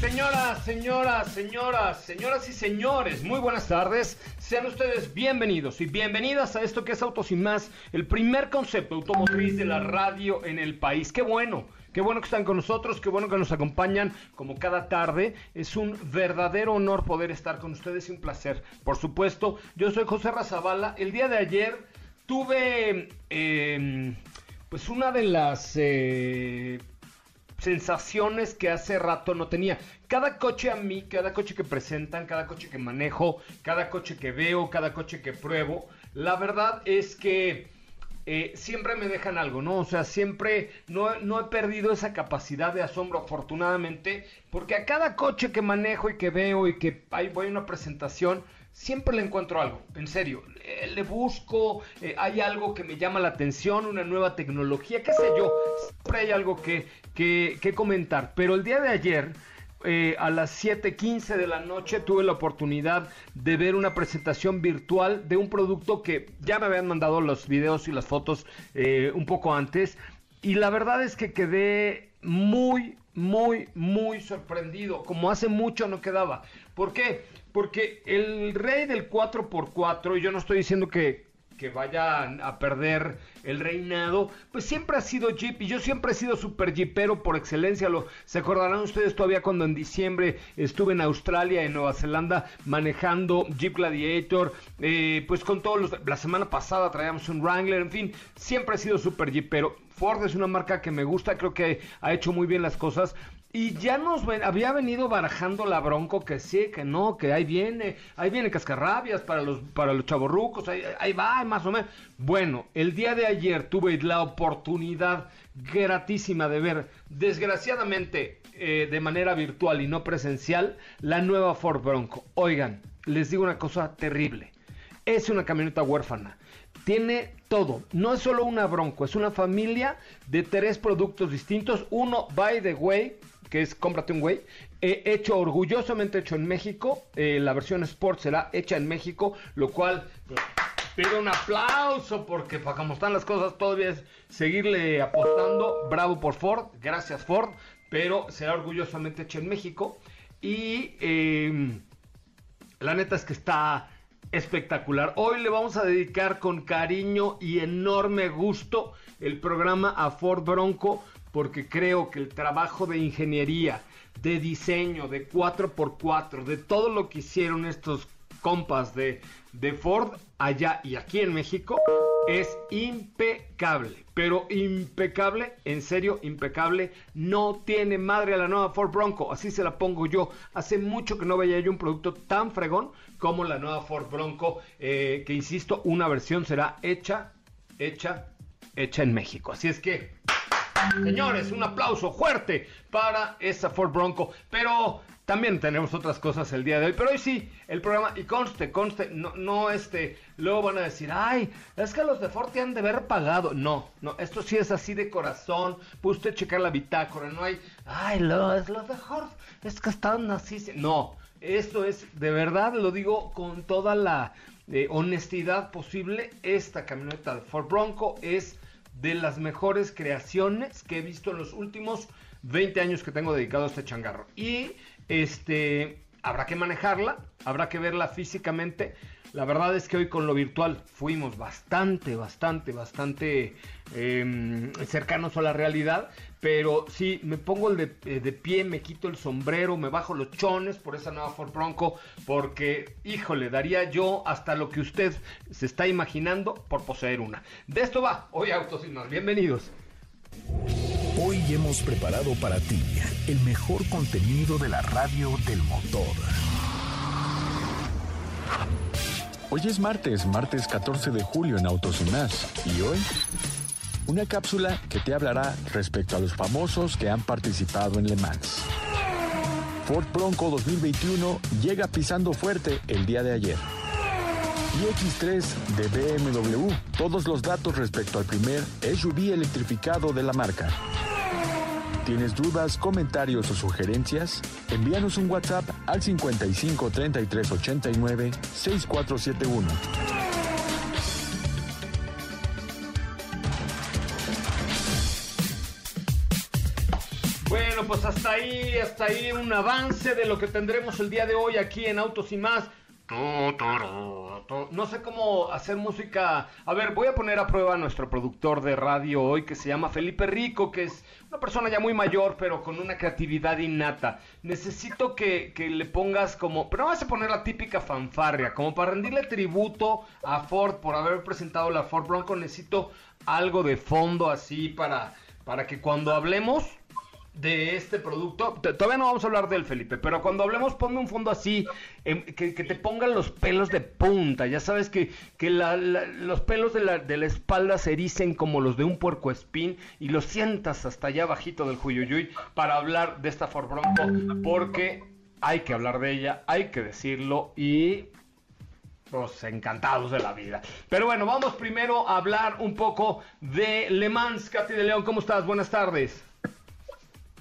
Señoras, señoras, señoras, señoras y señores, muy buenas tardes. Sean ustedes bienvenidos y bienvenidas a esto que es Autos y Más, el primer concepto automotriz de la radio en el país. Qué bueno, qué bueno que están con nosotros, qué bueno que nos acompañan como cada tarde. Es un verdadero honor poder estar con ustedes y un placer. Por supuesto, yo soy José Razabala. El día de ayer tuve em, pues una de las... Eh, sensaciones que hace rato no tenía. Cada coche a mí, cada coche que presentan, cada coche que manejo, cada coche que veo, cada coche que pruebo, la verdad es que eh, siempre me dejan algo, ¿no? O sea, siempre no, no, he perdido esa capacidad de asombro, afortunadamente, porque a cada coche que manejo y que veo y que ahí voy a una presentación, siempre le encuentro algo, en serio. Eh, le busco, eh, hay algo que me llama la atención, una nueva tecnología, qué sé yo. Siempre hay algo que, que, comentar. Pero el día de ayer, eh, a las 7:15 de la noche, tuve la oportunidad de ver una presentación virtual de un producto que ya me habían mandado los videos y las fotos un poco antes. Y la verdad es que quedé muy, muy, muy sorprendido, como hace mucho no quedaba. ¿Por qué? Porque el rey del 4x4, y yo no estoy diciendo que, que vayan a perder el reinado, pues siempre ha sido Jeep y yo siempre he sido super Jeepero por excelencia. Lo, se acordarán ustedes todavía cuando en diciembre estuve en Australia, en Nueva Zelanda, manejando Jeep Gladiator, eh, pues con todos los... La semana pasada traíamos un Wrangler, en fin, siempre he sido super Jeepero. Ford es una marca que me gusta, creo que ha hecho muy bien las cosas. Y ya nos había venido barajando la bronco que sí, que no, que ahí viene, ahí viene cascarrabias para los, para los chavorrucos, ahí, ahí va, más o menos. Bueno, el día de ayer tuve la oportunidad gratísima de ver, desgraciadamente eh, de manera virtual y no presencial, la nueva Ford Bronco. Oigan, les digo una cosa terrible. Es una camioneta huérfana. Tiene todo. No es solo una Bronco, es una familia de tres productos distintos. Uno, by the way, que es cómprate un güey, hecho orgullosamente hecho en México. Eh, la versión Sport será hecha en México, lo cual pido un aplauso porque para como están las cosas todavía es seguirle apostando. Bravo por Ford, gracias Ford, pero será orgullosamente hecho en México. Y em, la neta es que está espectacular. Hoy le vamos a dedicar con cariño y enorme gusto el programa a Ford Bronco porque creo que el trabajo de ingeniería, de diseño, de 4x4, de todo lo que hicieron estos compas de, de Ford allá y aquí en México es impecable, pero impecable, en serio, impecable. No tiene madre a la nueva Ford Bronco, así se la pongo yo. Hace mucho que no veía yo un producto tan fregón como la nueva Ford Bronco, eh, que insisto, una versión será hecha, hecha, hecha en México. Así es que Señores, un aplauso fuerte para esa Ford Bronco. Pero también tenemos otras cosas el día de hoy. Pero hoy sí, el programa, y conste, conste, no, no este, luego van a decir, ay, es que los de Ford te han de haber pagado. No, no, esto sí es así de corazón. Puede usted checar la bitácora, no hay, ay, los, los de Ford, es que están así. No, esto es, de verdad, lo digo con toda la eh, honestidad posible. Esta camioneta de Ford Bronco es de las mejores creaciones que he visto en los últimos 20 años que tengo dedicado a este changarro. Y este habrá que manejarla, habrá que verla físicamente. La verdad es que hoy con lo virtual fuimos bastante, bastante, bastante em, cercanos a la realidad. Pero sí, me pongo el eh, de, pie, me quito el sombrero, me bajo los chones por esa nueva Ford Bronco. Porque, híjole, daría yo hasta lo que usted se está imaginando por poseer una. De esto va, hoy Autos. Bienvenidos. Hoy hemos preparado para ti el mejor contenido de la radio del motor. Hoy es martes, martes 14 de julio en Autos. ¿Y hoy? Una cápsula que te hablará respecto a los famosos que han participado en Le Mans. Ford Bronco 2021 llega pisando fuerte el día de ayer. Y X3 de BMW, todos los datos respecto al primer SUV electrificado de la marca. ¿Tienes dudas, comentarios o sugerencias? Envíanos un WhatsApp al 55 33 89 6471. Ahí, hasta ahí un avance de lo que tendremos el día de hoy aquí en Autos y más. No sé cómo hacer música. A ver, voy a poner a prueba a nuestro productor de radio hoy que se llama Felipe Rico, que es una persona ya muy mayor, pero con una creatividad innata. Necesito que, le pongas como. Pero no vas a poner la típica fanfarria, como para rendirle tributo a Ford por haber presentado la Ford Bronco. Necesito algo de fondo así para, para que cuando hablemos de este producto. Todavía no vamos a hablar del Felipe, pero cuando hablemos ponme un fondo así, em, que, te pongan los pelos de punta. Ya sabes que, que los pelos de la, de la, espalda se ericen como los de un puerco espín y los sientas hasta allá bajito del Juyuyuy para hablar de esta Ford Bronco, porque hay que hablar de ella, hay que decirlo y pues encantados de la vida. Pero bueno, vamos primero a hablar un poco de Le Mans. Katy de León, ¿cómo estás? Buenas tardes.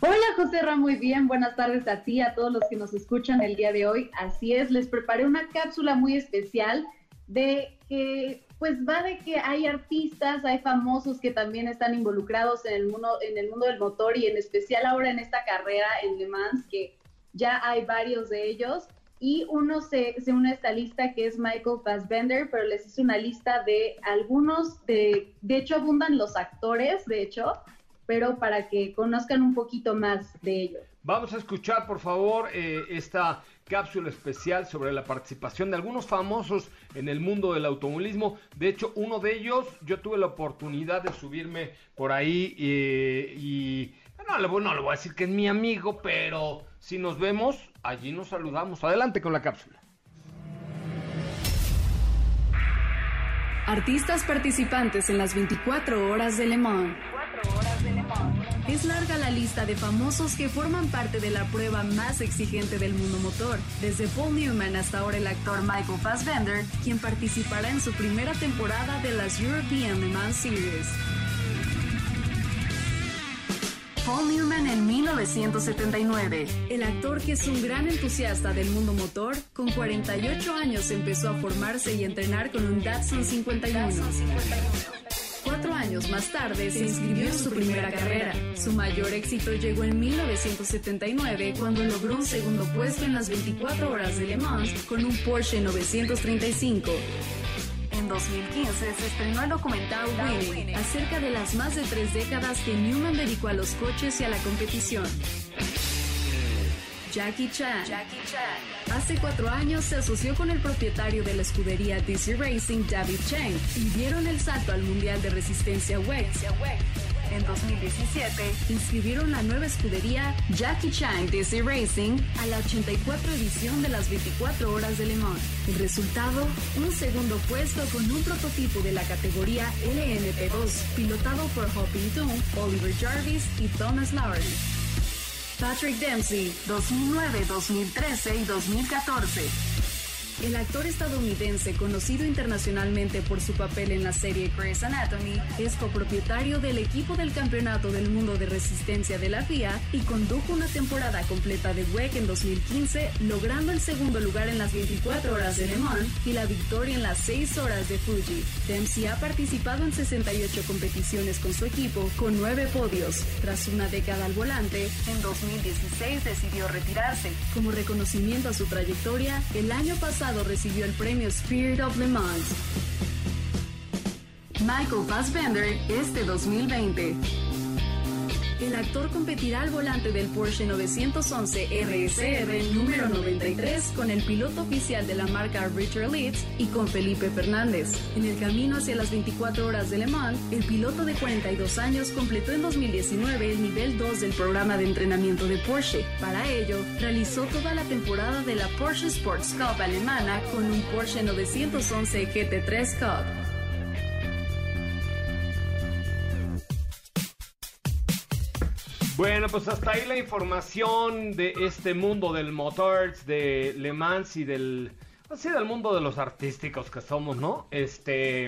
Hola José Ra, muy bien, buenas tardes a ti, a todos los que nos escuchan el día de hoy. Así es, les preparé una cápsula muy especial de que pues va de que hay artistas, hay famosos que también están involucrados en el mundo, en el mundo del motor y en especial ahora en esta carrera en Le Mans, que ya hay varios de ellos. Y uno se, se une a esta lista que es Michael Fassbender, pero les hice una lista de algunos, de, de hecho abundan los actores, de hecho, pero para que conozcan un poquito más de ellos. Vamos a escuchar, por favor, eh, esta cápsula especial sobre la participación de algunos famosos en el mundo del automovilismo. De hecho, uno de ellos, yo tuve la oportunidad de subirme por ahí eh, y no, no le voy a decir que es mi amigo, pero si nos vemos, allí nos saludamos. Adelante con la cápsula. Artistas participantes en las 24 horas de Le Mans. Es larga la lista de famosos que forman parte de la prueba más exigente del mundo motor, desde Paul Newman hasta ahora el actor Michael Fassbender, quien participará en su primera temporada de las European Le Mans Series. Paul Newman en 1979. El actor que es un gran entusiasta del mundo motor, con 48 años empezó a formarse y entrenar con un Datsun 51. Cuatro años más tarde se inscribió en su primera carrera. Su mayor éxito llegó en 1979 cuando logró un segundo puesto en las 24 horas de Le Mans con un Porsche 935. En 2015 se estrenó el documental Winning acerca de las más de tres décadas que Newman dedicó a los coches y a la competición. Jackie Chan. Hace cuatro años se asoció con el propietario de la escudería DC Racing, David Chang, y dieron el salto al Mundial de Resistencia WEC. En 2017, inscribieron la nueva escudería Jackie Chan DC Racing a la 84 edición de las 24 horas de Le Mans. El resultado, un segundo puesto con un prototipo de la categoría LMP2, pilotado por Hopping Toon, Oliver Jarvis y Thomas Lawrence. Patrick Dempsey, 2009, 2013 y 2014. El actor estadounidense, conocido internacionalmente por su papel en la serie Grey's Anatomy, es copropietario del equipo del Campeonato del Mundo de Resistencia de la FIA y condujo una temporada completa de WEC en 2015, logrando el segundo lugar en las 24 horas de Le Mans y la victoria en las 6 horas de Fuji. Dempsey ha participado en 68 competiciones con su equipo, con 9 podios. Tras una década al volante, en 2016 decidió retirarse. Como reconocimiento a su trayectoria, el año pasado recibió el premio Spirit of Le Mans. Michael Fassbender este 2020. El actor competirá al volante del Porsche 911 RSR número 93 con el piloto oficial de la marca Richard Leeds y con Felipe Fernández. En el camino hacia las 24 horas de Le Mans, el piloto de 42 años completó en 2019 el nivel 2 del programa de entrenamiento de Porsche. Para ello, realizó toda la temporada de la Porsche Sports Cup alemana con un Porsche 911 GT3 Cup. Bueno, pues hasta ahí la información de este mundo del motors, de Le Mans y del, así del mundo de los artísticos que somos, ¿no? Este,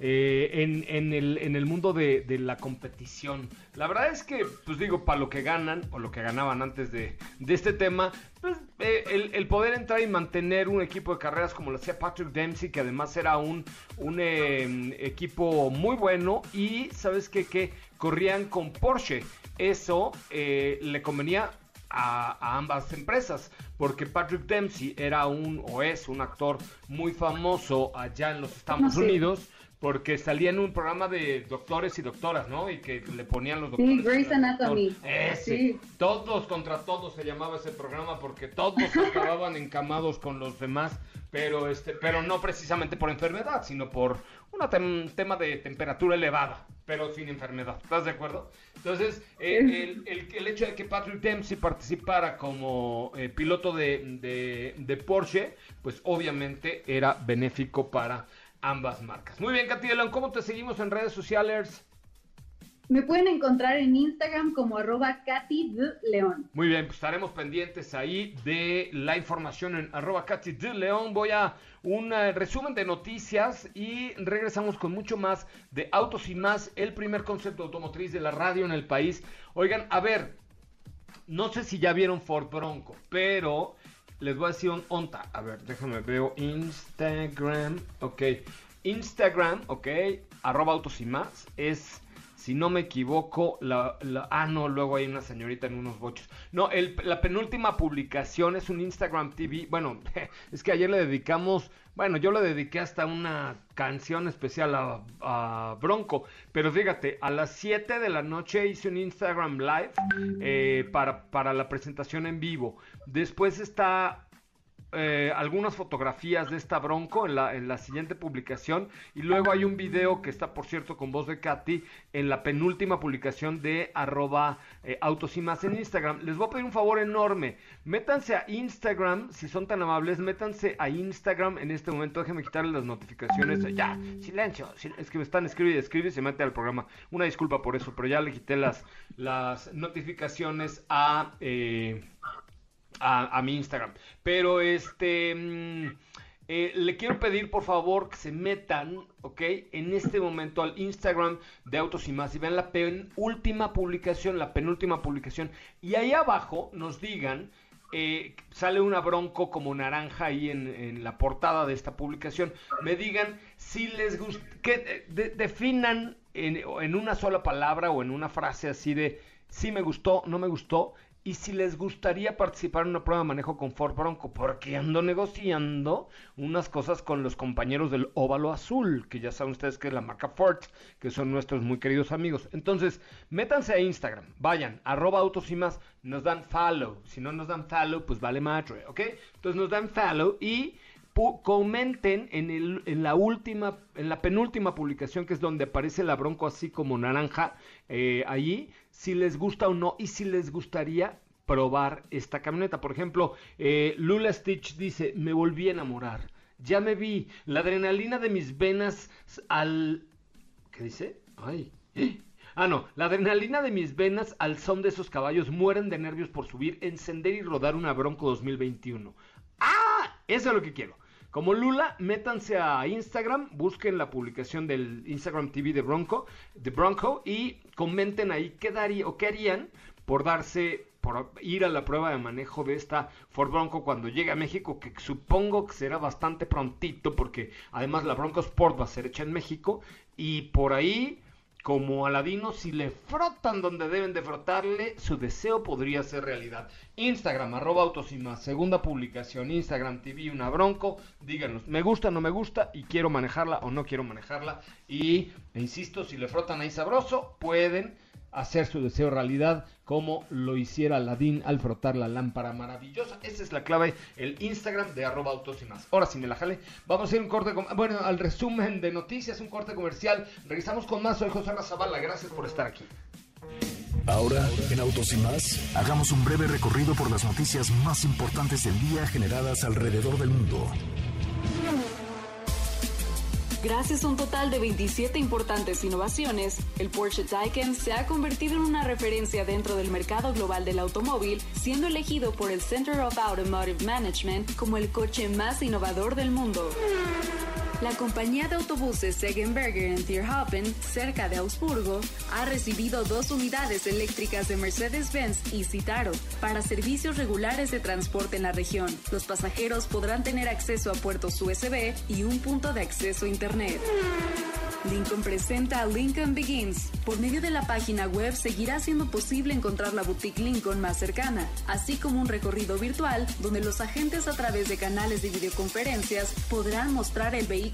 eh, en, el, en el mundo de, la competición. La verdad es que, pues digo, para lo que ganan, o lo que ganaban antes de, este tema, pues eh, el, poder entrar y mantener un equipo de carreras como lo hacía Patrick Dempsey, que además era un, un eh, equipo muy bueno, y ¿sabes qué? Que corrían con Porsche eso eh, le convenía a, ambas empresas, porque Patrick Dempsey era un o es un actor muy famoso allá en los Estados Unidos. Porque salía en un programa de doctores y doctoras, ¿no? Y que le ponían los doctores. Sí, Grey's Anatomy. Ese. Todos contra todos se llamaba ese programa porque todos acababan encamados con los demás, pero este, pero no precisamente por enfermedad, sino por un tema de temperatura elevada pero sin enfermedad. ¿Estás de acuerdo? Entonces, eh, el, hecho de que Patrick Dempsey participara como eh, piloto de, de, Porsche, pues obviamente era benéfico para ambas marcas. Muy bien, Katy ¿cómo te seguimos en redes sociales? Me pueden encontrar en Instagram como arroba Katy León. Muy bien, pues estaremos pendientes ahí de la información en arroba Katy León. Voy a un eh, resumen de noticias y regresamos con mucho más de Autos y más, el primer concepto automotriz de la radio en el país. Oigan, a ver, no sé si ya vieron Ford Bronco, pero les voy a decir un onta. A ver, déjame veo Instagram, ok. Instagram, ok, arroba autos y más, es si no me equivoco, la, ah, no, luego hay una señorita en unos bochos. No, el, la penúltima publicación es un Instagram TV. Bueno, es que ayer le dedicamos, bueno, yo le dediqué hasta una canción especial a, Bronco. Pero fíjate, a las 7 de la noche hice un Instagram Live eh, para, para la presentación en vivo. Después está eh, algunas fotografías de esta Bronco en la, en la siguiente publicación. Y luego hay un video que está por cierto con voz de Katy en la penúltima publicación de arroba eh, autos y más en Instagram. Les voy a pedir un favor enorme, métanse a Instagram, si son tan amables, métanse a Instagram en este momento, déjenme quitarle las notificaciones, ya, silencio, es que me están escribiendo y escribe y se mete al programa, una disculpa por eso, pero ya le quité las, las notificaciones a... Eh, a, mi Instagram. Pero este... Mm, eh, le quiero pedir por favor que se metan, ¿ok? En este momento al Instagram de Autos y Más y vean la penúltima publicación, la penúltima publicación. Y ahí abajo nos digan, eh, sale una bronco como naranja ahí en, la portada de esta publicación. Me digan si les gusta, que definan en, en una sola palabra o en una frase así de si me gustó, no me gustó y si les gustaría participar en una prueba de manejo con Ford Bronco, porque ando negociando unas cosas con los compañeros del Óvalo Azul, que ya saben ustedes que es la marca Ford, que son nuestros muy queridos amigos. Entonces, métanse a Instagram, vayan, arroba autos y más, nos dan follow. Si no nos dan follow, pues vale madre, ¿ok? Entonces nos dan follow y comenten en, el, en la última, en la penúltima publicación, que es donde aparece la Bronco así como naranja, eh, allí, si les gusta o no y si les gustaría probar esta camioneta. Por ejemplo, eh, Lula Stitch dice, me volví a enamorar. Ya me vi, la adrenalina de mis venas al... ¿Qué dice? Ay. Ah, no, la adrenalina de mis venas al son de esos caballos mueren de nervios por subir, encender y rodar una Bronco 2021. ¡Ah! Eso es lo que quiero. Como Lula, métanse a Instagram, busquen la publicación del Instagram TV de Bronco, de Bronco y comenten ahí qué daría o qué harían por darse por ir a la prueba de manejo de esta Ford Bronco cuando llegue a México, que supongo que será bastante prontito, porque además la Bronco Sport va a ser hecha en México, y por ahí como Aladino, si le frotan donde deben de frotarle, su deseo podría ser realidad. Instagram, arroba autos más, segunda publicación, Instagram TV, una bronco, díganos, me gusta, no me gusta, y quiero manejarla o no quiero manejarla. Y, insisto, si le frotan ahí sabroso, pueden hacer su deseo realidad como lo hiciera Aladín al frotar la lámpara maravillosa. Esa es la clave, el Instagram de arroba autos y más. Ahora sí me la jale. Vamos a hacer un corte, bueno, al resumen de noticias, un corte comercial. Regresamos con más. Soy José Razabala. Gracias por estar aquí. Ahora, en Autos y más, hagamos un breve recorrido por las noticias más importantes del día generadas alrededor del mundo. Gracias a un total de 27 importantes innovaciones, el Porsche Taycan se ha convertido en una referencia dentro del mercado global del automóvil, siendo elegido por el Center of Automotive Management como el coche más innovador del mundo. La compañía de autobuses Segenberger en cerca de Augsburgo, ha recibido dos unidades eléctricas de Mercedes-Benz y Citaro para servicios regulares de transporte en la región. Los pasajeros podrán tener acceso a puertos USB y un punto de acceso a Internet. Lincoln presenta Lincoln Begins. Por medio de la página web seguirá siendo posible encontrar la boutique Lincoln más cercana, así como un recorrido virtual donde los agentes a través de canales de videoconferencias podrán mostrar el vehículo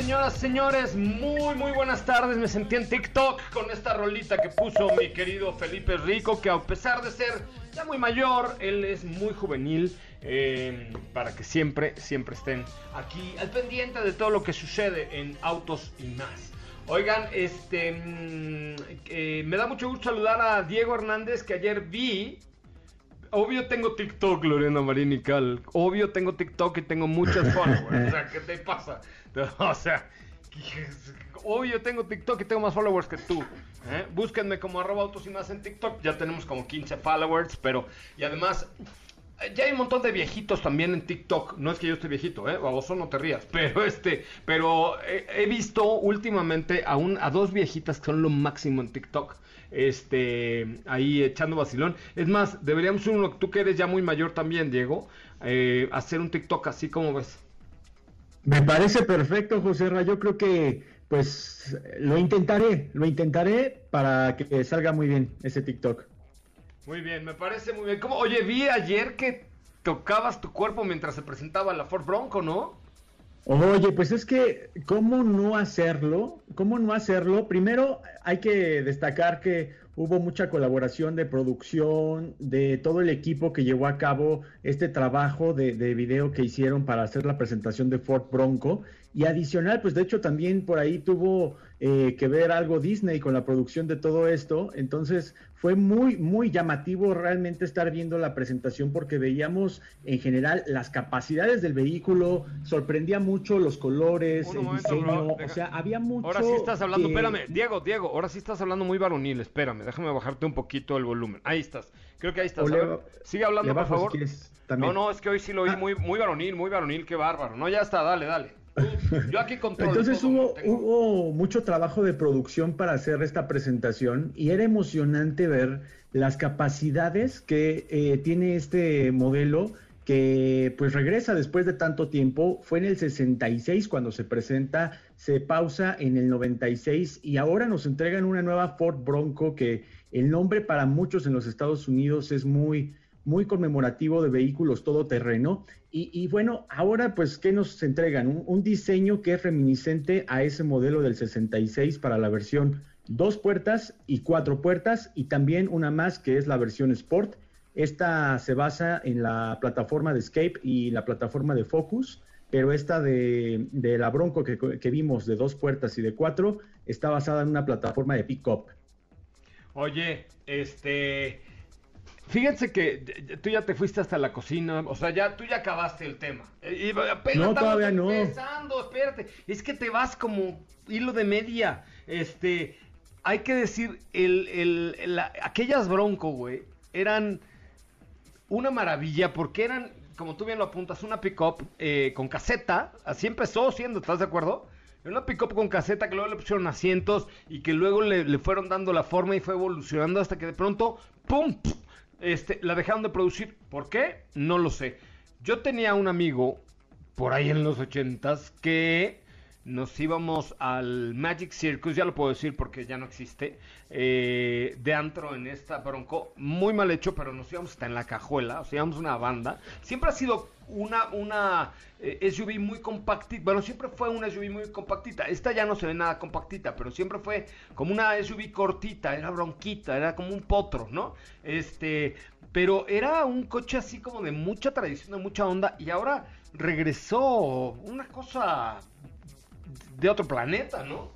señoras, señores. Muy, muy buenas tardes. Me sentí en TikTok con esta rolita que puso mi querido Felipe Rico, que a pesar de ser ya muy mayor, él es muy juvenil. Eh, para que siempre, siempre estén aquí al pendiente de todo lo que sucede en Autos y más. Oigan, este mm, eh, me da mucho gusto saludar a Diego Hernández que ayer vi obvio tengo TikTok, Lorena Marín y Cal. Obvio tengo TikTok y tengo muchos followers. o sea, ¿qué te pasa? O sea, obvio tengo TikTok y tengo más followers que tú. ¿eh? Búsquenme como arroba autos y más en TikTok. Ya tenemos como 15 followers, pero... Y además... Ya hay un montón de viejitos también en TikTok. No es que yo esté viejito, ¿eh? Baboso, no te rías. Pero este, pero he, visto últimamente a, un, a dos viejitas que son lo máximo en TikTok este, ahí echando vacilón. Es más, deberíamos uno, tú que eres ya muy mayor también, Diego, eh, hacer un TikTok así como ves. Me parece perfecto, José Ra. Yo creo que, pues, lo intentaré, lo intentaré para que salga muy bien ese TikTok. Muy bien, me parece muy bien. Como, oye, vi ayer que tocabas tu cuerpo mientras se presentaba la Ford Bronco, ¿no? Oye, pues es que, ¿cómo no hacerlo? ¿Cómo no hacerlo? Primero, hay que destacar que hubo mucha colaboración de producción, de todo el equipo que llevó a cabo este trabajo de, de, video que hicieron para hacer la presentación de Ford Bronco. Y adicional, pues de hecho también por ahí tuvo eh, que ver algo Disney con la producción de todo esto. Entonces fue muy, muy llamativo realmente estar viendo la presentación porque veíamos en general las capacidades del vehículo, sorprendía mucho los colores, el diseño, o sea, había mucho... Ahora sí estás hablando, espérame, Diego, Diego, ahora sí estás hablando muy varonil, espérame, déjame bajarte un poquito el volumen. Ahí estás, creo que ahí estás. Sigue hablando, por favor. no, no, es que hoy sí lo oí ah. muy, muy varonil, muy varonil, qué bárbaro. No, ya está, dale, dale. Yo aquí controlo Entonces hubo, hubo mucho trabajo de producción para hacer esta presentación y era emocionante ver las capacidades que eh, tiene este modelo que pues regresa después de tanto tiempo, fue en el 66 cuando se presenta, se pausa en el 96 y ahora nos entregan una nueva Ford Bronco que el nombre para muchos en los Estados Unidos es muy muy conmemorativo de vehículos todoterreno. Y, y bueno, ahora pues, ¿qué nos entregan? Un, diseño que es reminiscente a ese modelo del 66 para la versión dos puertas y cuatro puertas y también una más que es la versión Sport. Esta se basa en la plataforma de Escape y la plataforma de Focus, pero esta de, de la Bronco que, que, vimos de dos puertas y de cuatro está basada en una plataforma de pickup. Oye, este, Fíjense que tú ya te fuiste hasta la cocina, o sea, ya tú ya acabaste el tema. Y, no, todavía no. Empezando, espérate. Es que te vas como hilo de media. Este, hay que decir, el, el, aquellas Bronco, güey, eran una maravilla porque eran, como tú bien lo apuntas, una pickup eh, con caseta. Así empezó siendo, ¿estás de acuerdo? Una pick-up con caseta que luego le pusieron asientos y que luego le, le, fueron dando la forma y fue evolucionando hasta que de pronto, ¡pum! este, la dejaron de producir. ¿Por qué? No lo sé. Yo tenía un amigo por ahí en los ochentas que nos íbamos al Magic Circus, ya lo puedo decir porque ya no existe, eh, de antro en esta bronco, muy mal hecho, pero nos íbamos hasta en la cajuela, o sea, íbamos una banda. Siempre ha sido una, una eh, SUV muy compactita, bueno, siempre fue una SUV muy compactita, esta ya no se ve nada compactita, pero siempre fue como una SUV cortita, era bronquita, era como un potro, ¿no? Este, pero era un coche así como de mucha tradición, de mucha onda, y ahora regresó una cosa de otro planeta, ¿no?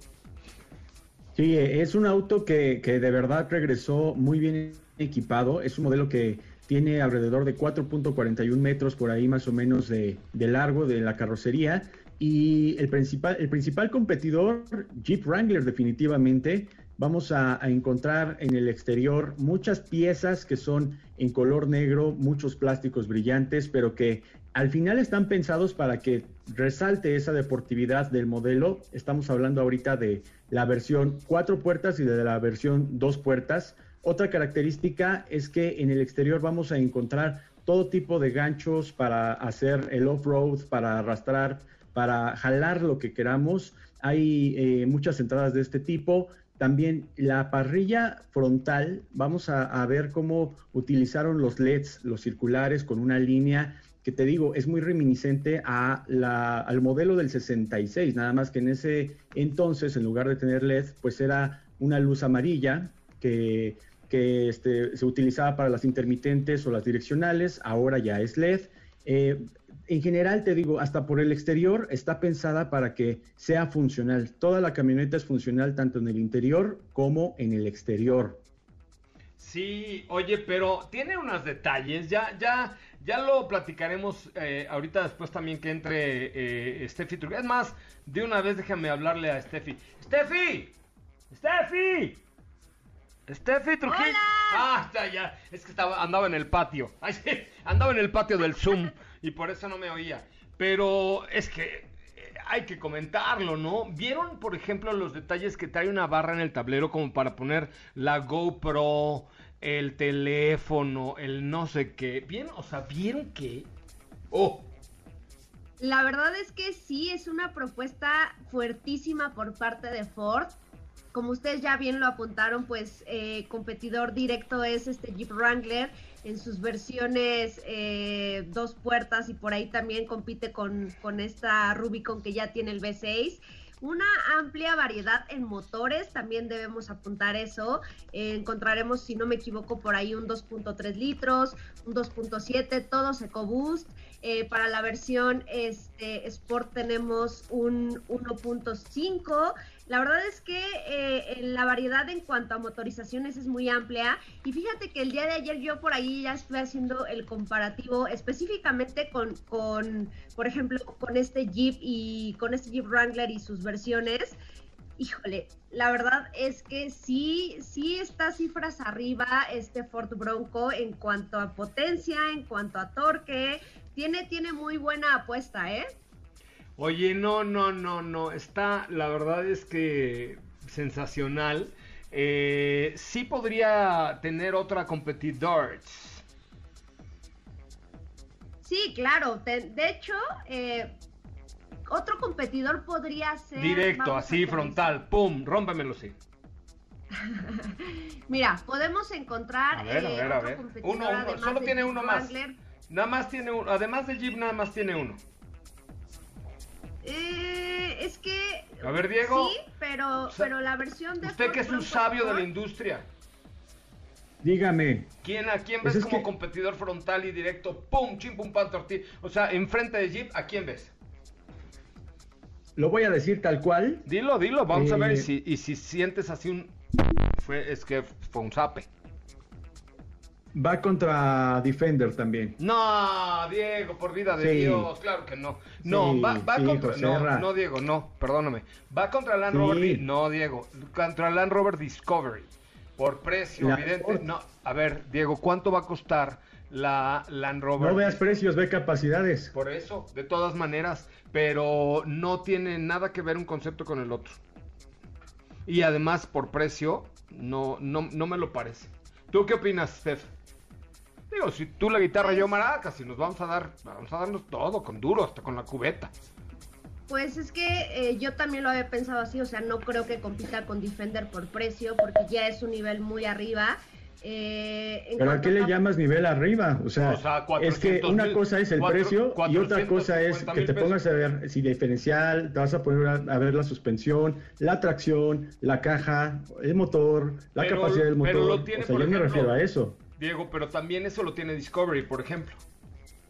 Sí, es un auto que, que de verdad regresó muy bien equipado, es un modelo que tiene alrededor de 4.41 metros por ahí más o menos de, largo de la carrocería. Y el principal, el principal competidor, Jeep Wrangler definitivamente, vamos a, encontrar en el exterior muchas piezas que son en color negro, muchos plásticos brillantes, pero que al final están pensados para que resalte esa deportividad del modelo. Estamos hablando ahorita de la versión cuatro puertas y de la versión dos puertas. Otra característica es que en el exterior vamos a encontrar todo tipo de ganchos para hacer el off-road, para arrastrar, para jalar lo que queramos. Hay eh, muchas entradas de este tipo. También la parrilla frontal, vamos a, ver cómo utilizaron los LEDs, los circulares, con una línea que te digo, es muy reminiscente a la, al modelo del 66, nada más que en ese entonces, en lugar de tener LED, pues era una luz amarilla que que este, se utilizaba para las intermitentes o las direccionales, ahora ya es LED. Eh, en general, te digo, hasta por el exterior está pensada para que sea funcional. Toda la camioneta es funcional tanto en el interior como en el exterior. Sí, oye, pero tiene unos detalles, ya, ya, ya lo platicaremos eh, ahorita después también que entre eh, Steffi Trujillo. Es más, de una vez déjame hablarle a Steffi. ¡Steffi! ¡Steffi! Steffi Trujillo. Ah, ya, ya. Es que estaba, andaba en el patio. andaba en el patio del Zoom y por eso no me oía. Pero es que hay que comentarlo, ¿no? ¿Vieron, por ejemplo, los detalles que trae una barra en el tablero como para poner la GoPro, el teléfono, el no sé qué? ¿Bien? O sea, ¿vieron qué? Oh. La verdad es que sí, es una propuesta fuertísima por parte de Ford como ustedes ya bien lo apuntaron, pues eh, competidor directo es este Jeep Wrangler en sus versiones eh, dos puertas y por ahí también compite con, con esta Rubicon que ya tiene el V6 una amplia variedad en motores, también debemos apuntar eso. encontraremos, si no me equivoco, por ahí un 2.3 litros, un 2.7, todos EcoBoost. Eh, para la versión este, Sport tenemos un 1.5 la verdad es que eh, la variedad en cuanto a motorizaciones es muy amplia y fíjate que el día de ayer yo por ahí ya estuve haciendo el comparativo específicamente con, con por ejemplo, con este Jeep y con este Jeep Wrangler y sus versiones. Híjole, la verdad es que sí, sí está cifras arriba este Ford Bronco en cuanto a potencia, en cuanto a torque. Tiene, tiene muy buena apuesta, ¿eh? Oye, no, no, no, no. Está, la verdad es que sensacional. Eh, sí podría tener otra competidor. Sí, claro. De, hecho, eh, otro competidor podría ser. Directo, así, frontal. ¡Pum! Rómpemelo, sí. Mira, podemos encontrar. A ver, a ver, a ver. Uno, uno. Solo tiene uno más. Nada más tiene uno. Además del Jeep, nada más tiene uno. Eh, es que. A ver, Diego. Sí, pero, pero la versión de. Usted que es un sabio de la industria. Dígame. ¿Quién, ¿A quién pues ves como competidor frontal y directo? ¡Pum! ¡Chim, pum, pan, tortilla! O sea, enfrente de Jeep, ¿a quién ves? Lo voy a decir tal cual. Dilo, dilo. Vamos a ver eh, si, y si sientes así un. Fue, es que fue un zape. Va contra Defender también. No, Diego, por vida de Dios, claro que no. No, va, contra. No, no, Diego, no, perdóname. Va contra Land Rover. No, Diego, contra Land Rover Discovery. Por precio, evidente. No, a ver, Diego, ¿cuánto va a costar la Land Rover? No veas precios, ve capacidades. Por eso, de todas maneras, pero no tiene nada que ver un concepto con el otro. Y además, por precio, no, no, no me lo parece. ¿Tú qué opinas, Steph? Digo, si tú la guitarra yo maracas, y nos vamos a dar, vamos a darnos todo, con duro, hasta con la cubeta. Pues es que eh, yo también lo había pensado así, o sea, no creo que compita con Defender por precio, porque ya es un nivel muy arriba. Eh, ¿Pero a qué le llamas nivel arriba? O sea, es que una cosa es el precio y otra cosa es que te pongas a ver si diferencial, te vas a poner a, ver la suspensión, la tracción, la caja, el motor, la capacidad del motor. o sea, yo me refiero a eso. Diego, pero también eso lo tiene Discovery, por ejemplo.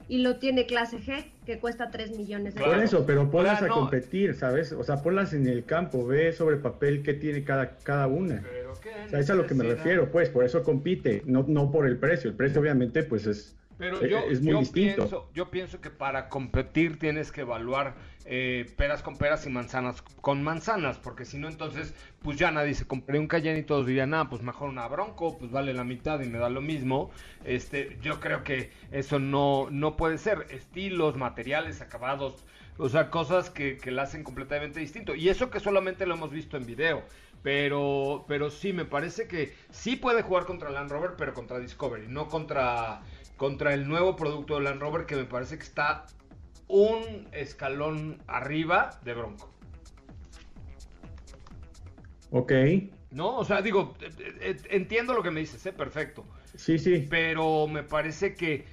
Y lo tiene clase G, que cuesta 3 millones de Por eso, pero ponlas a competir, ¿sabes? O sea, ponlas en el campo, ve sobre papel qué tiene cada, cada una. o sea, es a lo que me refiero, pues, por eso compite, no, no por el precio. El precio, obviamente, pues es pero eh, yo, es muy distinto. Pienso, yo pienso que para competir tienes que evaluar eh, peras con peras y manzanas con manzanas, porque si no, entonces, pues ya nadie se compraría un Cayenne y todos dirían, ah, pues mejor una Bronco, pues vale la mitad y me da lo mismo. Este, yo creo que eso no, no puede ser. Estilos, materiales, acabados, o sea, cosas que, que la hacen completamente distinto. Y eso que solamente lo hemos visto en video. Pero, pero sí, me parece que sí puede jugar contra Land Rover, pero contra Discovery, no contra contra el nuevo producto de Land Rover que me parece que está un escalón arriba de Bronco. Ok. No, o sea, digo, eh, eh, entiendo lo que me dices, ¿eh? Perfecto. Sí, sí. Pero me parece que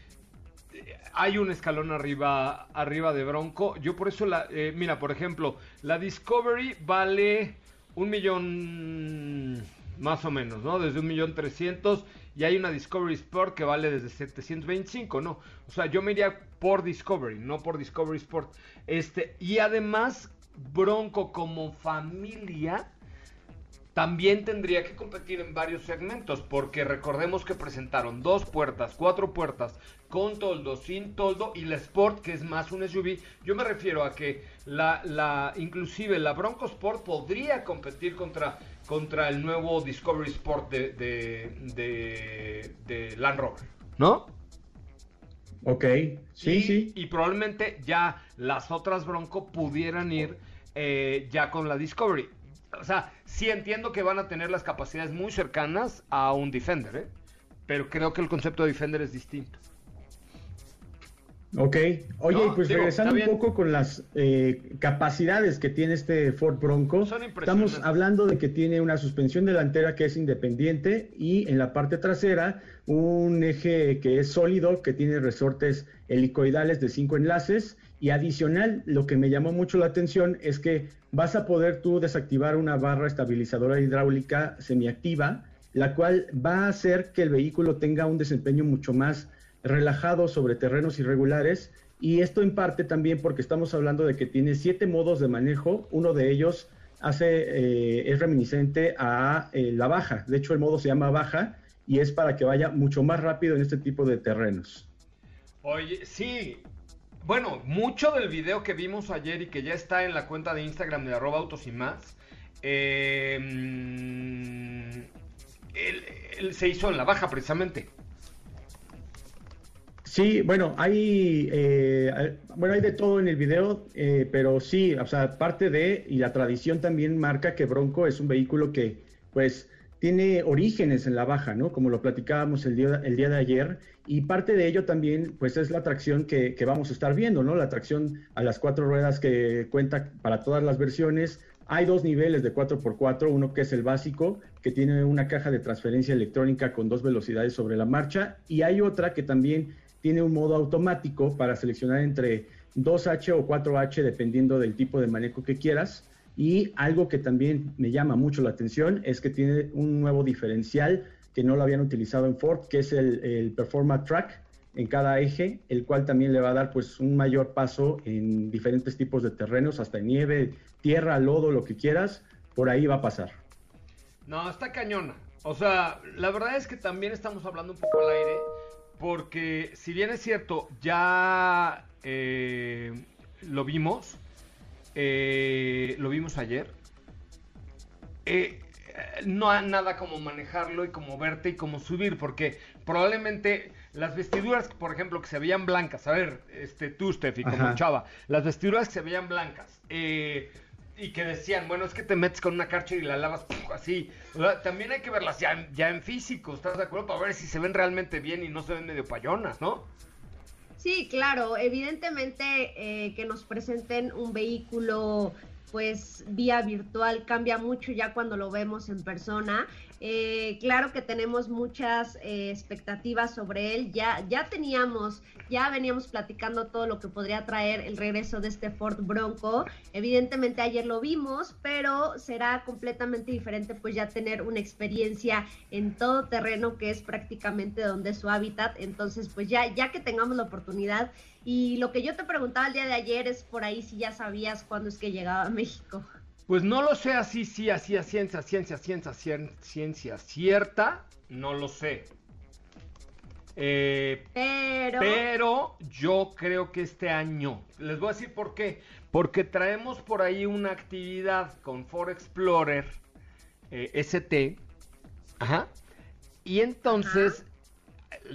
hay un escalón arriba, arriba de Bronco. Yo por eso la, mira, por ejemplo, la Discovery vale un millón más o menos, ¿no? Desde un millón trescientos y hay una Discovery Sport que vale desde 725, ¿no? O sea, yo me iría por Discovery, no por Discovery Sport. Este, y además, Bronco como familia también tendría que competir en varios segmentos, porque recordemos que presentaron dos puertas, cuatro puertas, con toldo, sin toldo, y la Sport, que es más un SUV. Yo me refiero a que la, la inclusive la Bronco Sport podría competir contra contra el nuevo Discovery Sport de, de, Land Rover, ¿no? Ok, sí, sí. Y probablemente ya las otras Bronco pudieran ir eh, ya con la Discovery. O sea, sí entiendo que van a tener las capacidades muy cercanas a un Defender, ¿eh? Pero creo que el concepto de Defender es distinto. Ok, oye, pues regresando un poco con las eh, capacidades que tiene este Ford Bronco, estamos hablando de que tiene una suspensión delantera que es independiente y en la parte trasera un eje que es sólido, que tiene resortes helicoidales de cinco enlaces. Y adicional, lo que me llamó mucho la atención es que vas a poder tú desactivar una barra estabilizadora hidráulica semiactiva, la cual va a hacer que el vehículo tenga un desempeño mucho más relajado sobre terrenos irregulares y esto en parte también porque estamos hablando de que tiene siete modos de manejo, uno de ellos hace, eh, es reminiscente a eh, la baja, de hecho el modo se llama baja y es para que vaya mucho más rápido en este tipo de terrenos. Oye, sí, bueno, mucho del video que vimos ayer y que ya está en la cuenta de Instagram de arroba autos y más, eh, se hizo en la baja precisamente. Sí, bueno, hay, eh, bueno, hay de todo en el video, eh, pero sí, o sea, parte de, y la tradición también marca que Bronco es un vehículo que, pues, tiene orígenes en la baja, ¿no? Como lo platicábamos el día, el día de ayer, y parte de ello también, pues, es la tracción que, que vamos a estar viendo, ¿no? La tracción a las cuatro ruedas que cuenta para todas las versiones. Hay dos niveles de 4x4, uno que es el básico, que tiene una caja de transferencia electrónica con dos velocidades sobre la marcha, y hay otra que también tiene un modo automático para seleccionar entre 2H o 4H dependiendo del tipo de manejo que quieras. Y algo que también me llama mucho la atención es que tiene un nuevo diferencial que no lo habían utilizado en Ford, que es el, el Performa Track en cada eje, el cual también le va a dar pues un mayor paso en diferentes tipos de terrenos, hasta nieve, tierra, lodo, lo que quieras, por ahí va a pasar. No, está cañona. O sea, la verdad es que también estamos hablando un poco al aire porque si bien es cierto, ya eh, lo vimos, eh, lo vimos ayer, eh, no hay nada como manejarlo y como verte y como subir, porque probablemente las vestiduras, por ejemplo, que se veían blancas, a ver, este, tú, Steffi, como chava, las vestiduras que se veían blancas, eh, y que decían, bueno, es que te metes con una carcha y la lavas así. también hay que verlas ya, ya en físico, ¿estás de acuerdo? Para ver si se ven realmente bien y no se ven medio payonas, ¿no? Sí, claro, evidentemente eh, que nos presenten un vehículo pues vía virtual cambia mucho ya cuando lo vemos en persona. Eh, claro que tenemos muchas eh, expectativas sobre él. Ya, ya teníamos, ya veníamos platicando todo lo que podría traer el regreso de este Ford Bronco. Evidentemente ayer lo vimos, pero será completamente diferente pues ya tener una experiencia en todo terreno que es prácticamente donde es su hábitat. Entonces pues ya, ya que tengamos la oportunidad y lo que yo te preguntaba el día de ayer es por ahí si ya sabías cuándo es que llegaba a México. Pues no lo sé así, sí, así, a ciencia, ciencia, ciencia, ciencia cierta, no lo sé. Eh, pero... pero yo creo que este año, les voy a decir por qué, porque traemos por ahí una actividad con Ford Explorer eh, ST, ajá, y entonces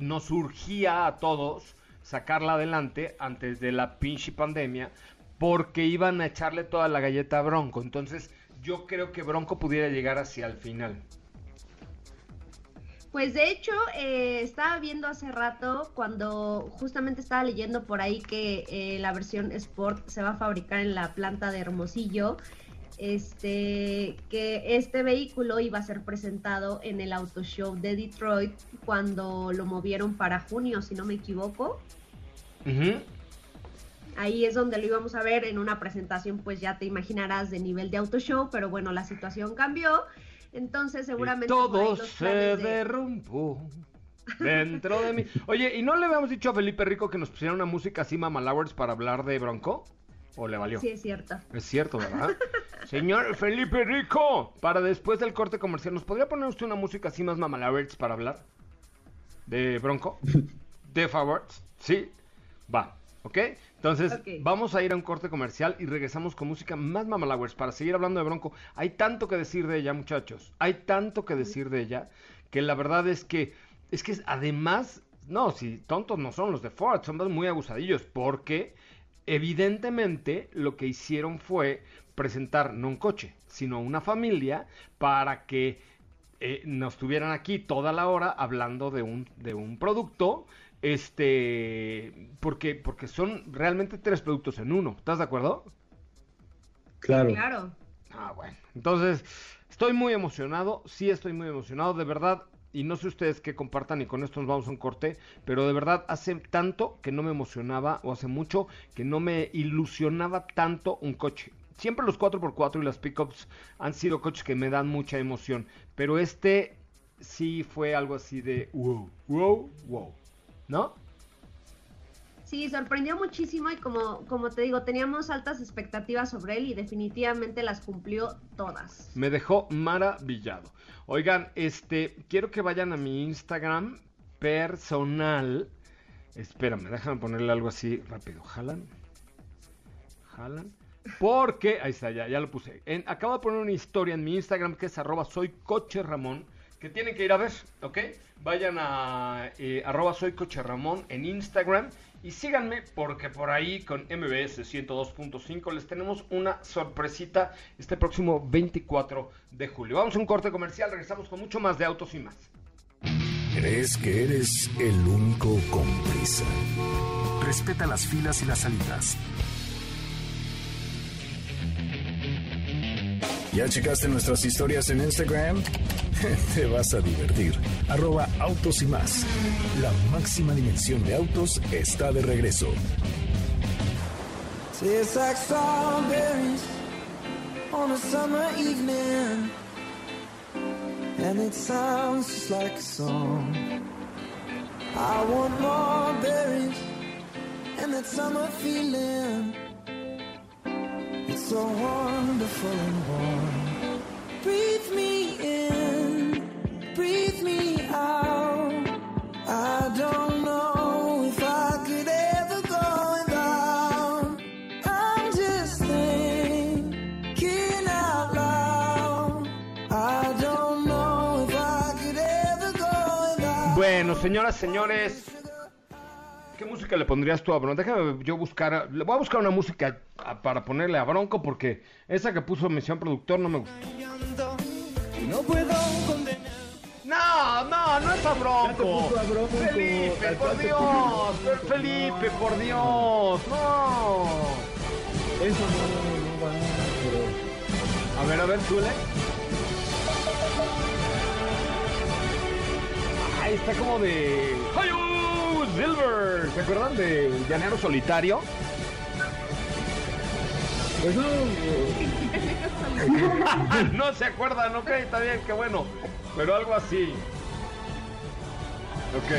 nos surgía a todos sacarla adelante antes de la pinche pandemia porque iban a echarle toda la galleta a Bronco. Entonces, yo creo que Bronco pudiera llegar hacia el final. Pues de hecho, eh, estaba viendo hace rato cuando justamente estaba leyendo por ahí que eh, la versión Sport se va a fabricar en la planta de Hermosillo. Este, que este vehículo iba a ser presentado en el Auto Show de Detroit cuando lo movieron para junio, si no me equivoco. Ahí es donde lo íbamos a ver en una presentación, pues ya te imaginarás de nivel de auto show, pero bueno, la situación cambió. Entonces seguramente... todo se derrumbó. Dentro de mí. Oye, ¿y no le habíamos dicho a Felipe Rico que nos pusiera una música así Mamalowers para hablar de Bronco? ¿O le valió? Sí, es cierto. Es cierto, ¿verdad? Señor Felipe Rico, para después del corte comercial, ¿nos podría poner usted una música así más Mamalowers para hablar? ¿De Bronco? ¿De favor? Sí. Va, ¿ok? Entonces, vamos a ir a un corte comercial y regresamos con música más Mamalowers para seguir hablando de Bronco. Hay tanto que decir de ella, muchachos. Hay tanto que decir de ella que la verdad es que, es que además, no, si tontos no son los de Ford, son muy abusadillos, porque evidentemente lo que hicieron fue presentar no un coche, sino una familia para que eh, nos tuvieran aquí toda la hora hablando de un, de un producto Este, porque, porque son realmente tres productos en uno. ¿Estás de acuerdo? Claro. Claro. Ah, bueno. Entonces, estoy muy emocionado. Sí, estoy muy emocionado. De verdad, y no sé ustedes qué compartan y con esto nos vamos a un corte, pero de verdad hace tanto que no me emocionaba o hace mucho que no me ilusionaba tanto un coche. Siempre los 4x4 y las pickups han sido coches que me dan mucha emoción, pero este sí fue algo así de wow, wow, wow, ¿no? Sí, sorprendió muchísimo y como, como te digo, teníamos altas expectativas sobre él y definitivamente las cumplió todas. Me dejó maravillado. Oigan, este, quiero que vayan a mi Instagram personal. Espérame, déjame ponerle algo así rápido. Jalan. Jalan. Porque, ahí está, ya, ya lo puse. En- acabo de poner una historia en mi Instagram que es arroba soy coche Ramón. Que tienen que ir a ver, ¿ok? Vayan a eh, arroba soy coche Ramón en Instagram. Y síganme porque por ahí con MBS 102.5 les tenemos una sorpresita este próximo 24 de julio. Vamos a un corte comercial, regresamos con mucho más de autos y más. ¿Crees que eres el único con prisa? Respeta las filas y las salidas. ¿Ya checaste nuestras historias en Instagram? Te vas a divertir. Arroba autos y más. La máxima dimensión de autos está de regreso. Like strawberries on a summer evening, and it sounds just like a song. I want more berries and that summer feeling. So wonderful me in, me out. I don't know ever go just. Bueno, señoras, señores, ¿qué música le pondrías tú a? Déjame yo buscar, voy a buscar una música para ponerle a Bronco porque esa que puso Misión Productor no me gustó. No puedo condenar. No, no, no es a Bronco. puso a Bronco, Felipe, por Dios. Felipe, por Dios. No. Eso no, no, no va, pero... A ver, a ver, Zule. Ahí está como de. ¡Hayu! Silver! ¿Se acuerdan de Llanero Solitario? Pues no, no se acuerdan, ok, está bien, qué bueno. Pero algo así. Ok.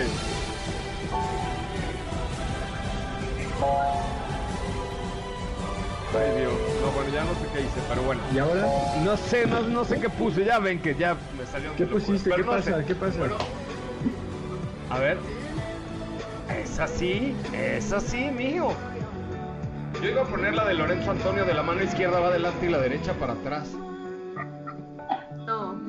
Ay Dios, no, bueno, ya no sé qué hice, pero bueno. ¿y ahora? No sé, no, no sé qué puse, ya ven que ya me salió. ¿Qué pusiste? ¿Qué pasa? ¿Qué pasa? a ver. Es así, es así, mijo. Yo iba a poner la de Lorenzo Antonio de la mano izquierda va adelante y la derecha para atrás. No.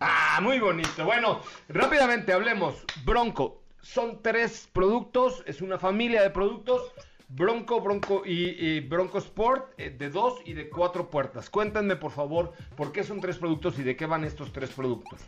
Ah, muy bonito. Bueno, rápidamente hablemos. Bronco. Son tres productos, es una familia de productos. Bronco, Bronco y, y Bronco Sport eh, de dos y de cuatro puertas. Cuéntenme por favor por qué son tres productos y de qué van estos tres productos.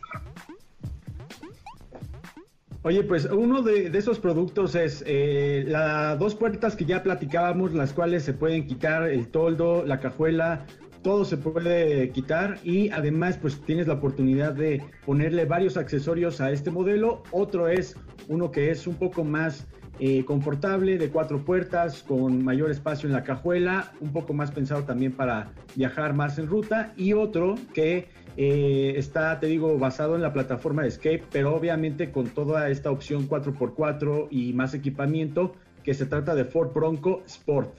Oye, pues uno de, esos productos es eh, las dos puertas que ya platicábamos, las cuales se pueden quitar el toldo, la cajuela, todo se puede quitar y además pues tienes la oportunidad de ponerle varios accesorios a este modelo. Otro es uno que es un poco más eh, confortable, de cuatro puertas, con mayor espacio en la cajuela, un poco más pensado también para viajar más en ruta. Y otro que eh, está, te digo, basado en la plataforma de Escape, pero obviamente con toda esta opción 4x4 y más equipamiento, que se trata de Ford Bronco Sport.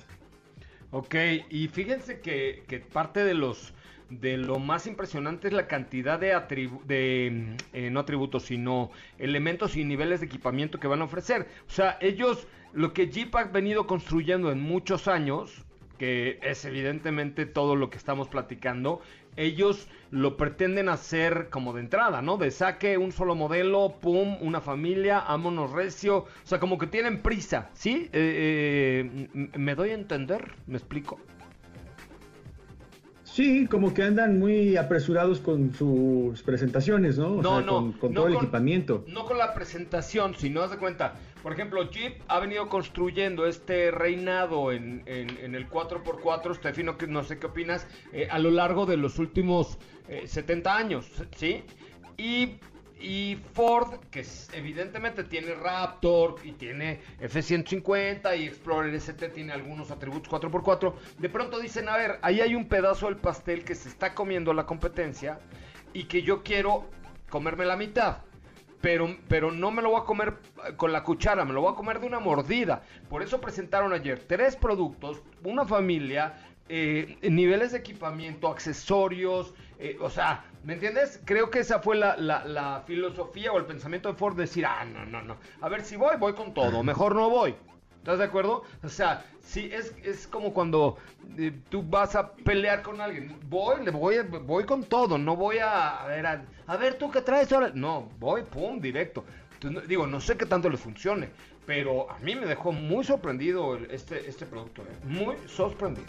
Ok, y fíjense que, parte de los de lo más impresionante es la cantidad de, eh, no atributos, sino elementos y niveles de equipamiento que van a ofrecer. O sea, ellos, lo que Jeep ha venido construyendo en muchos años, que es evidentemente todo lo que estamos platicando, ellos lo pretenden hacer como de entrada, ¿no? De saque un solo modelo, pum, una familia, ámonos recio, o sea, como que tienen prisa, ¿sí? Eh, eh, ¿Me doy a entender? ¿Me explico? Sí, como que andan muy apresurados con sus presentaciones, ¿no? O No, sea, no, con, con no todo el equipamiento. No con la presentación, sino haz de cuenta. Por ejemplo, Jeep ha venido construyendo este reinado en, en- en el 4x4, Steffi, no, que- no sé qué opinas, eh, a lo largo de los últimos eh, 70 años, ¿sí? Y, y Ford, que evidentemente tiene Raptor y tiene F-150 y Explorer ST tiene algunos atributos 4x4, de pronto dicen, a ver, ahí hay un pedazo del pastel que se está comiendo la competencia y que yo quiero comerme la mitad pero, pero no me lo voy a comer con la cuchara, me lo voy a comer de una mordida. Por eso presentaron ayer tres productos, una familia, eh, niveles de equipamiento, accesorios, eh, o sea, ¿me entiendes? Creo que esa fue la, la- la filosofía o el pensamiento de Ford, decir, ah, no, no, no, a ver si voy, voy con todo, mejor no voy. ¿Estás de acuerdo? O sea, sí, es, es como cuando eh, tú vas a pelear con alguien. Voy, le voy, voy con todo, no voy a, a ver, a, a ver, tú qué traes ahora. No, voy, pum, directo. Entonces, digo, no sé qué tanto le funcione, pero a mí me dejó muy sorprendido este, este producto, eh, muy sorprendido.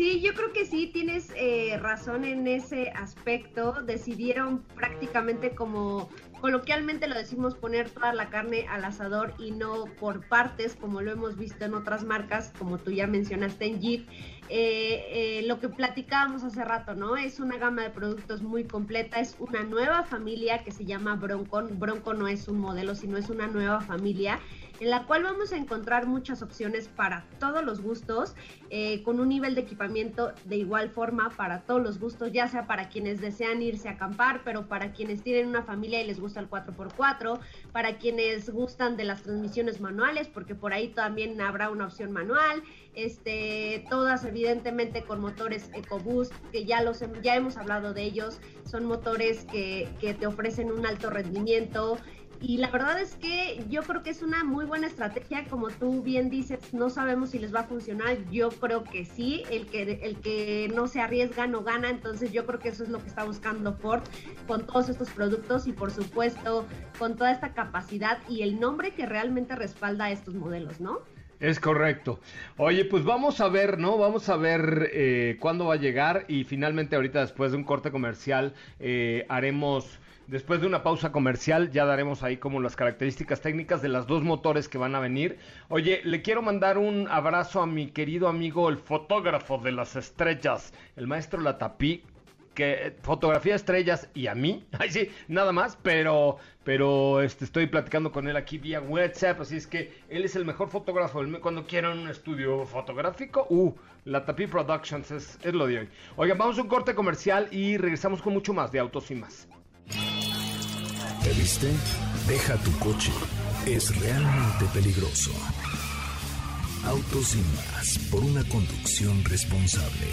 Sí, yo creo que sí, tienes eh, razón en ese aspecto. Decidieron prácticamente como coloquialmente lo decimos poner toda la carne al asador y no por partes como lo hemos visto en otras marcas, como tú ya mencionaste en Jeep. Eh, eh, lo que platicábamos hace rato, ¿no? Es una gama de productos muy completa, es una nueva familia que se llama Bronco. Bronco no es un modelo, sino es una nueva familia en la cual vamos a encontrar muchas opciones para todos los gustos, eh, con un nivel de equipamiento de igual forma para todos los gustos, ya sea para quienes desean irse a acampar, pero para quienes tienen una familia y les gusta el 4x4, para quienes gustan de las transmisiones manuales, porque por ahí también habrá una opción manual, este, todas evidentemente con motores EcoBoost, que ya, los, ya hemos hablado de ellos, son motores que, que te ofrecen un alto rendimiento, y la verdad es que yo creo que es una muy buena estrategia, como tú bien dices, no sabemos si les va a funcionar, yo creo que sí, el que, el que no se arriesga no gana, entonces yo creo que eso es lo que está buscando Ford con todos estos productos y por supuesto con toda esta capacidad y el nombre que realmente respalda a estos modelos, ¿no? Es correcto. Oye, pues vamos a ver, ¿no? Vamos a ver eh, cuándo va a llegar y finalmente ahorita después de un corte comercial eh, haremos, después de una pausa comercial, ya daremos ahí como las características técnicas de las dos motores que van a venir. Oye, le quiero mandar un abrazo a mi querido amigo, el fotógrafo de las estrellas, el maestro Latapí, que eh, fotografía estrellas y a mí, ay sí, nada más, pero pero este estoy platicando con él aquí vía WhatsApp, así es que él es el mejor fotógrafo cuando quieran un estudio fotográfico, uh, la Tapi Productions es, es lo de hoy. Oigan, vamos a un corte comercial y regresamos con mucho más de Autos y más. ¿Te viste? Deja tu coche. Es realmente peligroso. Autos y más por una conducción responsable.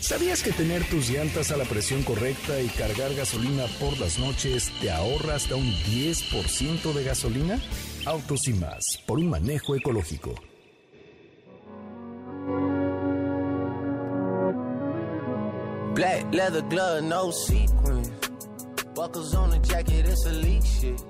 ¿Sabías que tener tus llantas a la presión correcta y cargar gasolina por las noches te ahorra hasta un 10% de gasolina? Autos y más por un manejo ecológico. Black leather glove, no sequins. Buckles on the jacket, it's elite shit.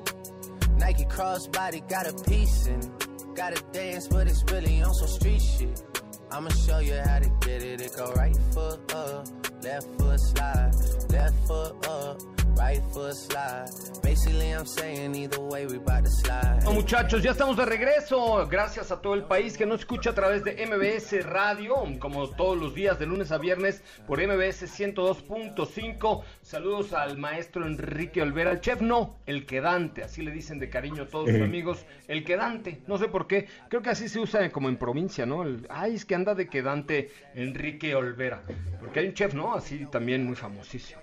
Nike crossbody got a piece in it. Gotta dance, but it's really on some street shit. I'ma show you how to get it. It go right foot up, left foot slide, left foot up, right foot slide. Basically, I'm saying either way, we bout to slide. Bueno, muchachos, ya estamos de regreso. Gracias a todo el país que nos escucha a través de MBS Radio, como todos los días de lunes a viernes por MBS 102.5. Saludos al maestro Enrique Olvera, el chef no, el quedante, así le dicen de cariño a todos sus Eh. amigos, el quedante. No sé por qué, creo que así se usa como en provincia, ¿no? El, ay, es que anda de quedante Enrique Olvera, porque hay un chef, ¿no? Así también muy famosísimo.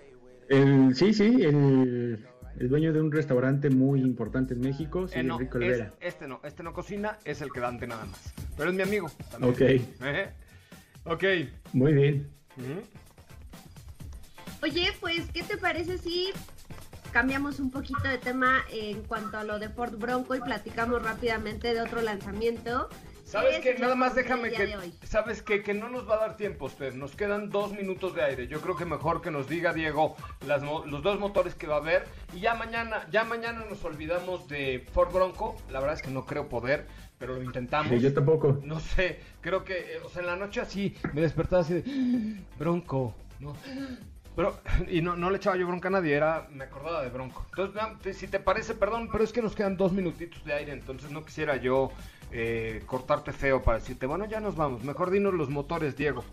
El, sí, sí, el, el dueño de un restaurante muy importante en México, sí, Eh, no, Enrique es- Olvera. este no, este no cocina, es el quedante nada más. Pero es mi amigo. también. Ok. Ok. Muy bien. Oye, pues, ¿qué te parece si cambiamos un poquito de tema en cuanto a lo de Ford Bronco y platicamos rápidamente de otro lanzamiento ¿Sabes qué? Nada más déjame que... ¿Sabes qué? Que no nos va a dar tiempo, usted. Nos quedan dos minutos de aire. Yo creo que mejor que nos diga, Diego, las los dos motores que va a haber. Y ya mañana, ya mañana nos olvidamos de Ford Bronco. La verdad es que no creo poder, pero lo intentamos. Sí, yo tampoco. No sé, creo que, eh, o sea, en la noche así me despertaba así de Bronco, ¿no? Pero, y no, no le echaba yo bronca a nadie, era, me acordaba de Bronco. Entonces, si te parece, perdón, pero es que nos quedan dos minutitos de aire, entonces no quisiera yo eh, cortarte feo para decirte, bueno, ya nos vamos. Mejor dinos los motores, Diego.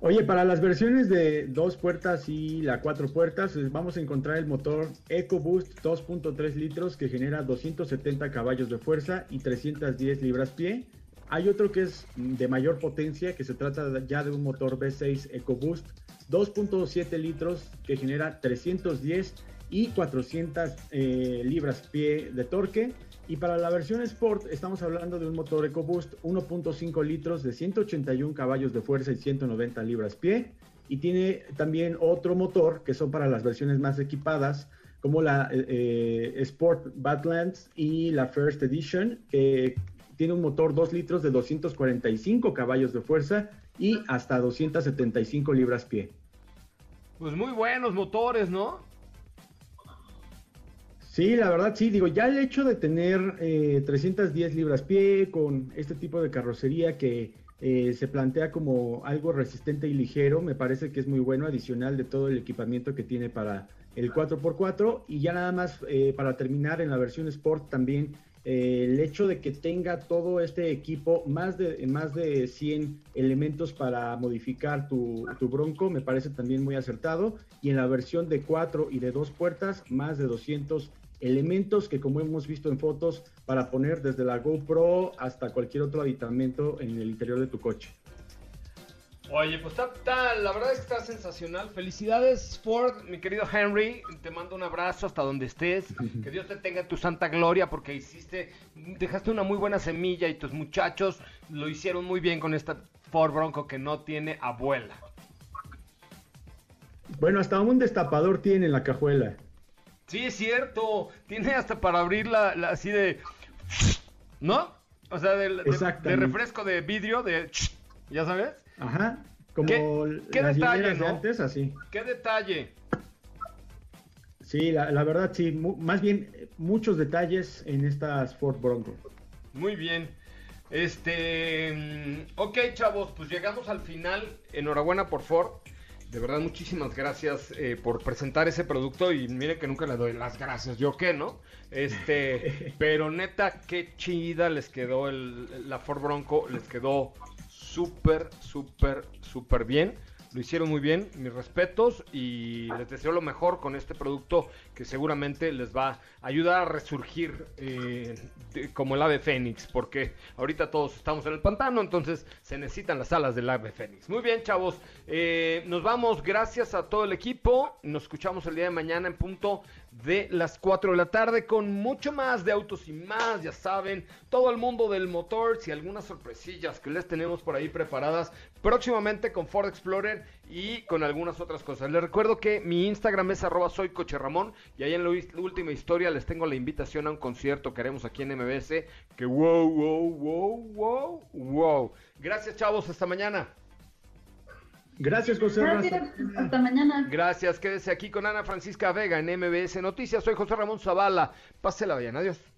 Oye, para las versiones de dos puertas y la cuatro puertas, eh, vamos a encontrar el motor EcoBoost 2.3 litros que genera 270 caballos de fuerza y 310 libras-pie. Hay otro que es de mayor potencia, que se trata ya de un motor V6 EcoBoost 2.7 litros que genera 310 y 400 eh, libras-pie de torque. Y para la versión Sport estamos hablando de un motor EcoBoost 1.5 litros de 181 caballos de fuerza y 190 libras-pie. Y tiene también otro motor que son para las versiones más equipadas, como la eh, eh, Sport Badlands y la First Edition, que tiene un motor 2 litros de 245 caballos de fuerza y hasta 275 libras-pie. Pues muy buenos motores, ¿no? Sí, la verdad sí, digo, ya el hecho de tener eh, 310 libras pie con este tipo de carrocería que eh, se plantea como algo resistente y ligero, me parece que es muy bueno, adicional de todo el equipamiento que tiene para el 4x4 y ya nada más eh, para terminar en la versión Sport también eh, el hecho de que tenga todo este equipo, más de, más de 100 elementos para modificar tu, tu Bronco, me parece también muy acertado. Y en la versión de 4 y de 2 puertas, más de 200 elementos que como hemos visto en fotos, para poner desde la GoPro hasta cualquier otro aditamento en el interior de tu coche. Oye, pues está, está- la verdad es que está sensacional. Felicidades, Ford, mi querido Henry. Te mando un abrazo hasta donde estés. Que Dios te tenga en tu santa gloria porque hiciste, dejaste una muy buena semilla y tus muchachos lo hicieron muy bien con esta Ford Bronco que no tiene abuela. Bueno, hasta un destapador tiene en la cajuela. Sí, es cierto. Tiene hasta para abrirla la- así de... ¿No? O sea, del- de, refresco de vidrio, de... ¿Ya sabes? Ajá, como ¿Qué- qué las detalle, de no? antes, así. ¡Qué detalle! Sí, la, la verdad sí, mu- más bien muchos detalles en estas Ford Bronco. Muy bien. Este, mm, ok, chavos, pues llegamos al final. Enhorabuena por Ford. De verdad, muchísimas gracias eh, por presentar ese producto. Y mire que nunca le doy las gracias. ¿Yo qué, no? Este, pero neta, qué chida les quedó el, la Ford Bronco. Les quedó súper, súper, súper bien. Lo hicieron muy bien, mis respetos y les deseo lo mejor con este producto que seguramente les va a ayudar a resurgir eh, como el ave fénix, porque ahorita todos estamos en el pantano, entonces se necesitan las alas del ave fénix. Muy bien, chavos, eh, nos vamos, gracias a todo el equipo, nos escuchamos el día de mañana en punto de las 4 de la tarde con mucho más de autos y más, ya saben, todo el mundo del motor. Y algunas sorpresillas que les tenemos por ahí preparadas próximamente con Ford Explorer y con algunas otras cosas. Les recuerdo que mi Instagram es arroba soy coche Ramón y ahí en la última historia les tengo la invitación a un concierto que haremos aquí en MBS que wow, wow, wow, wow, wow. Gracias chavos, hasta mañana. Gracias, José. Gracias, hasta mañana. Gracias, quédese aquí con Ana Francisca Vega en MBS Noticias. Soy José Ramón Zavala. Pásela bien, adiós.